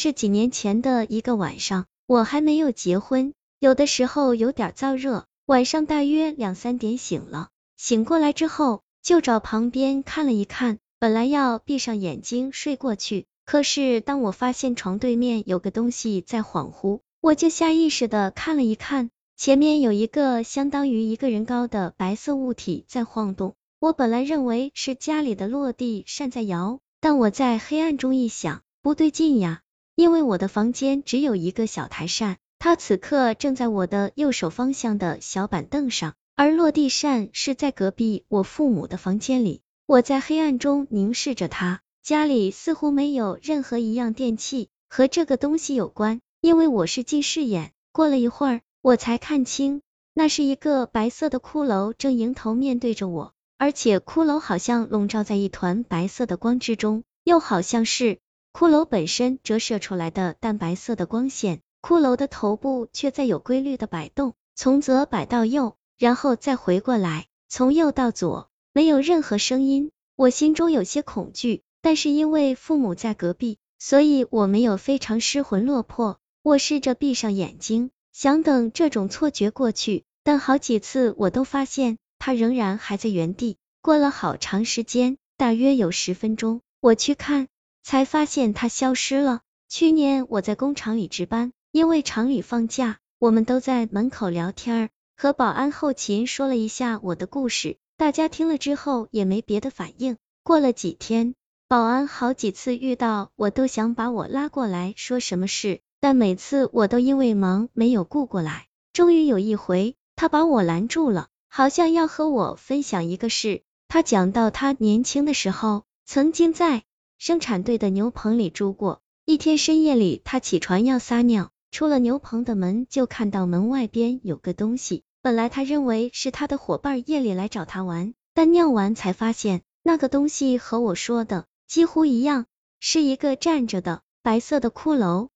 是几年前的一个晚上，我还没有结婚，有的时候有点燥热，晚上大约两三点醒了，醒过来之后就找旁边看了一看，本来要闭上眼睛睡过去，可是当我发现床对面有个东西在恍惚，我就下意识的看了一看，前面有一个相当于一个人高的白色物体在晃动，我本来认为是家里的落地扇在摇，但我在黑暗中一想，不对劲呀。因为我的房间只有一个小台扇，它此刻正在我的右手方向的小板凳上，而落地扇是在隔壁我父母的房间里。我在黑暗中凝视着它，家里似乎没有任何一样电器和这个东西有关，因为我是近视眼。过了一会儿，我才看清，那是一个白色的骷髅正迎头面对着我，而且骷髅好像笼罩在一团白色的光之中，又好像是。骷髅本身折射出来的淡白色的光线，骷髅的头部却在有规律的摆动，从左摆到右，然后再回过来，从右到左，没有任何声音。我心中有些恐惧，但是因为父母在隔壁，所以我没有非常失魂落魄。我试着闭上眼睛，想等这种错觉过去，但好几次我都发现他仍然还在原地。过了好长时间，大约有十分钟，我去看。才发现他消失了。去年我在工厂里值班，因为厂里放假，我们都在门口聊天，和保安后勤说了一下我的故事。大家听了之后也没别的反应。过了几天，保安好几次遇到我都想把我拉过来说什么事，但每次我都因为忙没有顾过来。终于有一回，他把我拦住了，好像要和我分享一个事。他讲到他年轻的时候，曾经在。生产队的牛棚里住过一天深夜里，他起床要撒尿，出了牛棚的门就看到门外边有个东西。本来他认为是他的伙伴夜里来找他玩，但尿完才发现那个东西和我说的几乎一样，是一个站着的白色的骷髅。